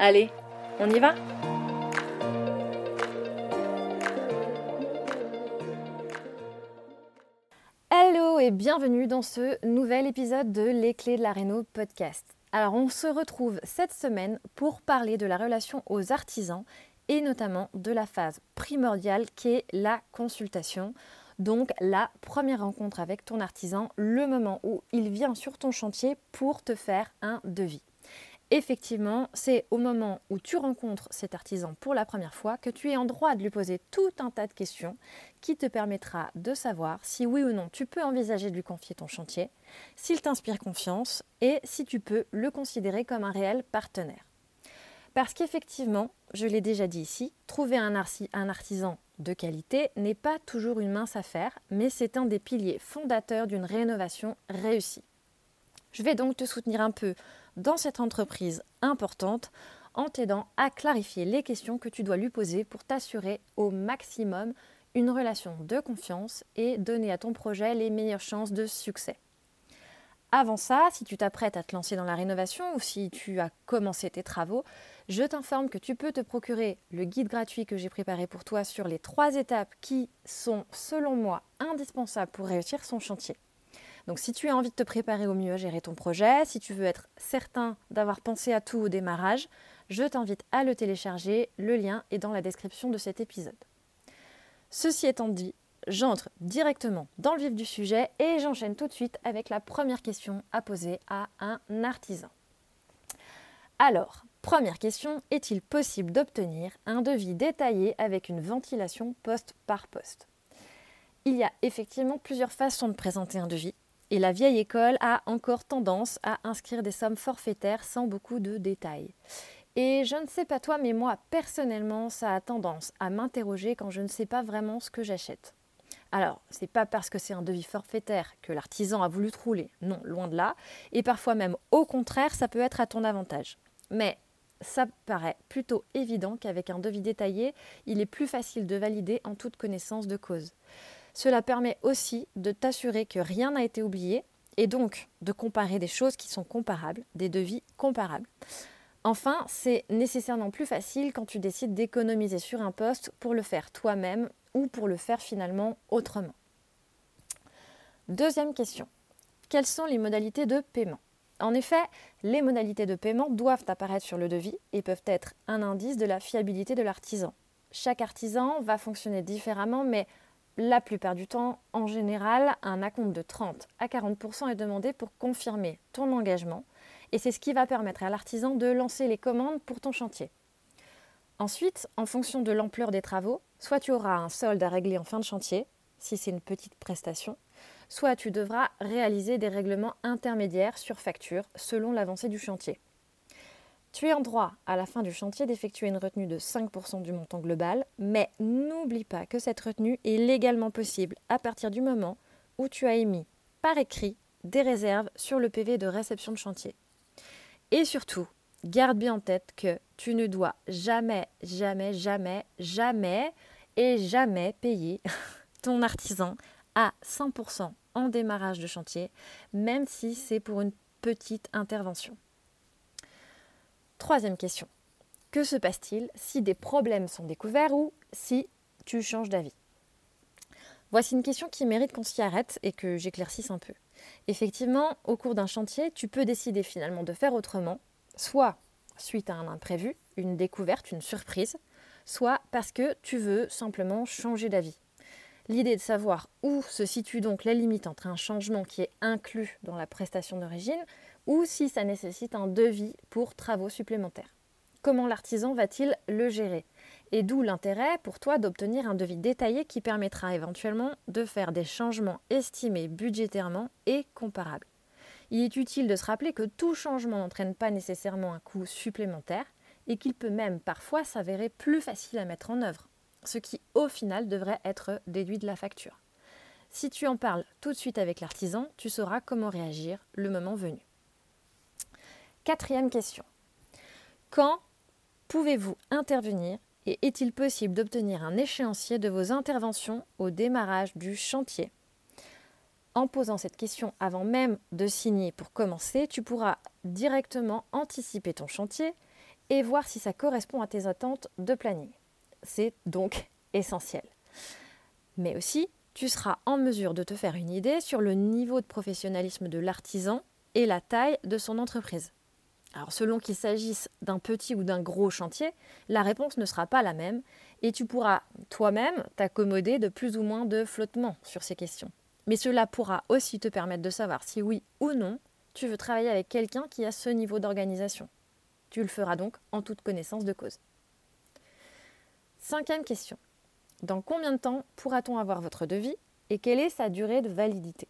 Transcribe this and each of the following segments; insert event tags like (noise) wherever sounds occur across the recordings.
Allez, on y va Hello et bienvenue dans ce nouvel épisode de Les clés de la Réno podcast. Alors on se retrouve cette semaine pour parler de la relation aux artisans et notamment de la phase primordiale qui est la consultation. Donc la première rencontre avec ton artisan, le moment où il vient sur ton chantier pour te faire un devis effectivement, c'est au moment où tu rencontres cet artisan pour la première fois que tu es en droit de lui poser tout un tas de questions qui te permettra de savoir si oui ou non tu peux envisager de lui confier ton chantier, s'il t'inspire confiance et si tu peux le considérer comme un réel partenaire. Parce qu'effectivement, je l'ai déjà dit ici, trouver un, artisan de qualité n'est pas toujours une mince affaire, mais c'est un des piliers fondateurs d'une rénovation réussie. Je vais donc te soutenir un peu dans cette entreprise importante en t'aidant à clarifier les questions que tu dois lui poser pour t'assurer au maximum une relation de confiance et donner à ton projet les meilleures chances de succès. Avant ça, si tu t'apprêtes à te lancer dans la rénovation ou si tu as commencé tes travaux, je t'informe que tu peux te procurer le guide gratuit que j'ai préparé pour toi sur les trois étapes qui sont, selon moi, indispensables pour réussir son chantier. Donc si tu as envie de te préparer au mieux à gérer ton projet, si tu veux être certain d'avoir pensé à tout au démarrage, je t'invite à le télécharger. Le lien est dans la description de cet épisode. Ceci étant dit, j'entre directement dans le vif du sujet et j'enchaîne tout de suite avec la première question à poser à un artisan. Alors, première question, est-il possible d'obtenir un devis détaillé avec une ventilation poste par poste? Il y a effectivement plusieurs façons de présenter un devis. Et la vieille école a encore tendance à inscrire des sommes forfaitaires sans beaucoup de détails. Et je ne sais pas toi, mais moi personnellement, ça a tendance à m'interroger quand je ne sais pas vraiment ce que j'achète. Alors, c'est pas parce que c'est un devis forfaitaire que l'artisan a voulu te rouler, non, loin de là, et parfois même au contraire, ça peut être à ton avantage. Mais ça paraît plutôt évident qu'avec un devis détaillé, il est plus facile de valider en toute connaissance de cause. Cela permet aussi de t'assurer que rien n'a été oublié et donc de comparer des choses qui sont comparables, des devis comparables. Enfin, c'est nécessairement plus facile quand tu décides d'économiser sur un poste pour le faire toi-même ou pour le faire finalement autrement. Deuxième question. Quelles sont les modalités de paiement? En effet, les modalités de paiement doivent apparaître sur le devis et peuvent être un indice de la fiabilité de l'artisan. Chaque artisan va fonctionner différemment, mais la plupart du temps, en général, un acompte de 30 à 40% est demandé pour confirmer ton engagement et c'est ce qui va permettre à l'artisan de lancer les commandes pour ton chantier. Ensuite, en fonction de l'ampleur des travaux, soit tu auras un solde à régler en fin de chantier, si c'est une petite prestation, soit tu devras réaliser des règlements intermédiaires sur facture selon l'avancée du chantier. Tu es en droit à la fin du chantier d'effectuer une retenue de 5% du montant global, mais n'oublie pas que cette retenue est légalement possible à partir du moment où tu as émis par écrit des réserves sur le PV de réception de chantier. Et surtout, garde bien en tête que tu ne dois jamais, jamais, jamais, jamais et jamais payer (laughs) ton artisan à 100% en démarrage de chantier, même si c'est pour une petite intervention. Troisième question. Que se passe-t-il si des problèmes sont découverts ou si tu changes d'avis? Voici une question qui mérite qu'on s'y arrête et que j'éclaircisse un peu. Effectivement, au cours d'un chantier, tu peux décider finalement de faire autrement, soit suite à un imprévu, une découverte, une surprise, soit parce que tu veux simplement changer d'avis. L'idée de savoir où se situe donc la limite entre un changement qui est inclus dans la prestation d'origine ou si ça nécessite un devis pour travaux supplémentaires. Comment l'artisan va-t-il le gérer? Et d'où l'intérêt pour toi d'obtenir un devis détaillé qui permettra éventuellement de faire des changements estimés budgétairement et comparables. Il est utile de se rappeler que tout changement n'entraîne pas nécessairement un coût supplémentaire et qu'il peut même parfois s'avérer plus facile à mettre en œuvre, ce qui au final devrait être déduit de la facture. Si tu en parles tout de suite avec l'artisan, tu sauras comment réagir le moment venu. Quatrième question. Quand pouvez-vous intervenir et est-il possible d'obtenir un échéancier de vos interventions au démarrage du chantier? En posant cette question avant même de signer pour commencer, tu pourras directement anticiper ton chantier et voir si ça correspond à tes attentes de planning. C'est donc essentiel. Mais aussi, tu seras en mesure de te faire une idée sur le niveau de professionnalisme de l'artisan et la taille de son entreprise. Alors selon qu'il s'agisse d'un petit ou d'un gros chantier, la réponse ne sera pas la même et tu pourras toi-même t'accommoder de plus ou moins de flottement sur ces questions. Mais cela pourra aussi te permettre de savoir si oui ou non tu veux travailler avec quelqu'un qui a ce niveau d'organisation. Tu le feras donc en toute connaissance de cause. Cinquième question. Dans combien de temps pourra-t-on avoir votre devis et quelle est sa durée de validité?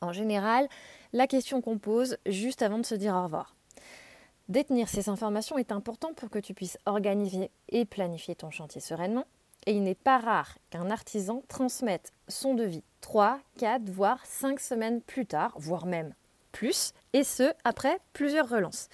En général, la question qu'on pose juste avant de se dire au revoir. Détenir ces informations est important pour que tu puisses organiser et planifier ton chantier sereinement. Et il n'est pas rare qu'un artisan transmette son devis 3, 4, voire 5 semaines plus tard, voire même plus, et ce, après plusieurs relances.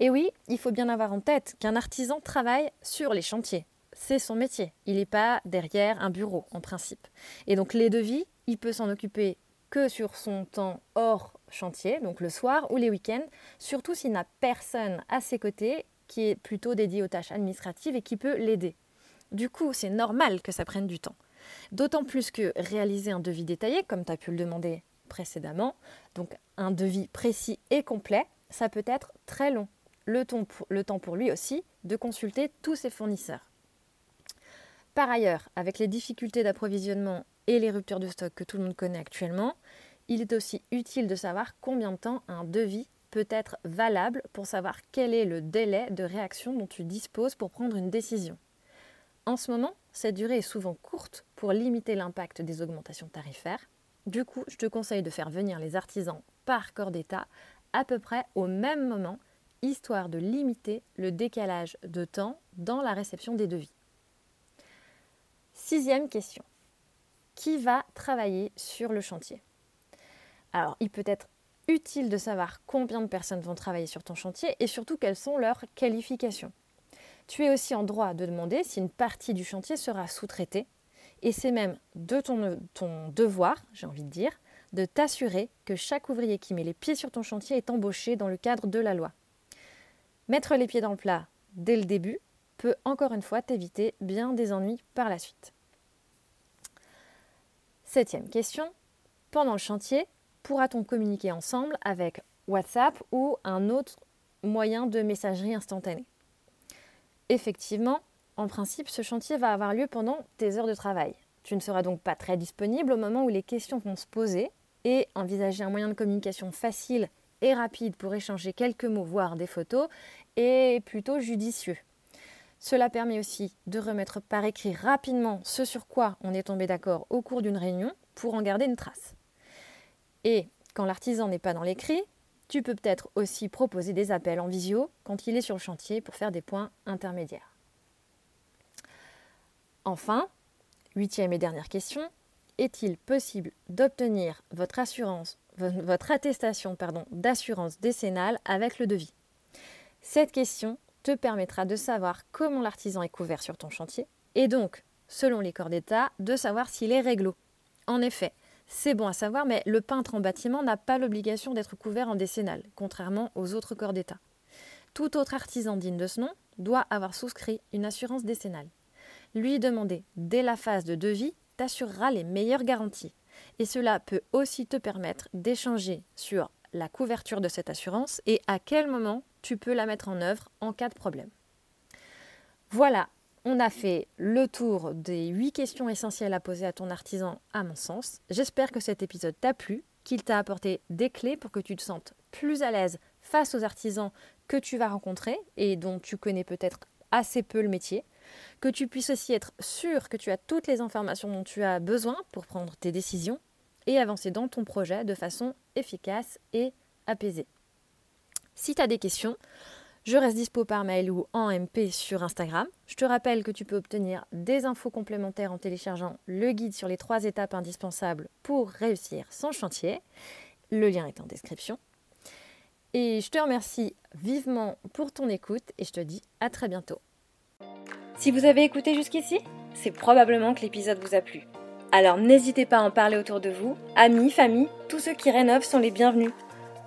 Et oui, il faut bien avoir en tête qu'un artisan travaille sur les chantiers. C'est son métier. Il n'est pas derrière un bureau, en principe. Et donc les devis, il peut s'en occuper que sur son temps hors chantier, donc le soir ou les week-ends, surtout s'il n'a personne à ses côtés qui est plutôt dédié aux tâches administratives et qui peut l'aider. Du coup, c'est normal que ça prenne du temps. D'autant plus que réaliser un devis détaillé, comme tu as pu le demander précédemment, donc un devis précis et complet, ça peut être très long. Le temps pour, lui aussi de consulter tous ses fournisseurs. Par ailleurs, avec les difficultés d'approvisionnement et les ruptures de stock que tout le monde connaît actuellement, il est aussi utile de savoir combien de temps un devis peut être valable pour savoir quel est le délai de réaction dont tu disposes pour prendre une décision. En ce moment, cette durée est souvent courte pour limiter l'impact des augmentations tarifaires. Du coup, je te conseille de faire venir les artisans par corps d'État à peu près au même moment, histoire de limiter le décalage de temps dans la réception des devis. Sixième question. Qui va travailler sur le chantier alors, il peut être utile de savoir combien de personnes vont travailler sur ton chantier et surtout quelles sont leurs qualifications. Tu es aussi en droit de demander si une partie du chantier sera sous-traitée et c'est même de ton, devoir, j'ai envie de dire, de t'assurer que chaque ouvrier qui met les pieds sur ton chantier est embauché dans le cadre de la loi. Mettre les pieds dans le plat dès le début peut encore une fois t'éviter bien des ennuis par la suite. Septième question. Pendant le chantier, pourra-t-on communiquer ensemble avec WhatsApp ou un autre moyen de messagerie instantanée? Effectivement, en principe, ce chantier va avoir lieu pendant tes heures de travail. Tu ne seras donc pas très disponible au moment où les questions vont se poser et envisager un moyen de communication facile et rapide pour échanger quelques mots, voire des photos, est plutôt judicieux. Cela permet aussi de remettre par écrit rapidement ce sur quoi on est tombé d'accord au cours d'une réunion pour en garder une trace. Et quand l'artisan n'est pas dans l'écrit, tu peux peut-être aussi proposer des appels en visio quand il est sur le chantier pour faire des points intermédiaires. Enfin, huitième et dernière question, est-il possible d'obtenir votre assurance, votre attestation d'assurance décennale avec le devis? Cette question te permettra de savoir comment l'artisan est couvert sur ton chantier et donc, selon les corps d'État, de savoir s'il est réglo. En effet, c'est bon à savoir, mais le peintre en bâtiment n'a pas l'obligation d'être couvert en décennale, contrairement aux autres corps d'État. Tout autre artisan digne de ce nom doit avoir souscrit une assurance décennale. Lui demander dès la phase de devis t'assurera les meilleures garanties. Et cela peut aussi te permettre d'échanger sur la couverture de cette assurance et à quel moment tu peux la mettre en œuvre en cas de problème. Voilà, on a fait le tour des 8 questions essentielles à poser à ton artisan, à mon sens. J'espère que cet épisode t'a plu, qu'il t'a apporté des clés pour que tu te sentes plus à l'aise face aux artisans que tu vas rencontrer et dont tu connais peut-être assez peu le métier, que tu puisses aussi être sûr que tu as toutes les informations dont tu as besoin pour prendre tes décisions et avancer dans ton projet de façon efficace et apaisée. Si tu as des questions, je reste dispo par mail ou en MP sur Instagram. Je te rappelle que tu peux obtenir des infos complémentaires en téléchargeant le guide sur les trois étapes indispensables pour réussir son chantier. Le lien est en description. Et je te remercie vivement pour ton écoute et je te dis à très bientôt. Si vous avez écouté jusqu'ici, c'est probablement que l'épisode vous a plu. Alors n'hésitez pas à en parler autour de vous. Amis, famille, tous ceux qui rénovent sont les bienvenus.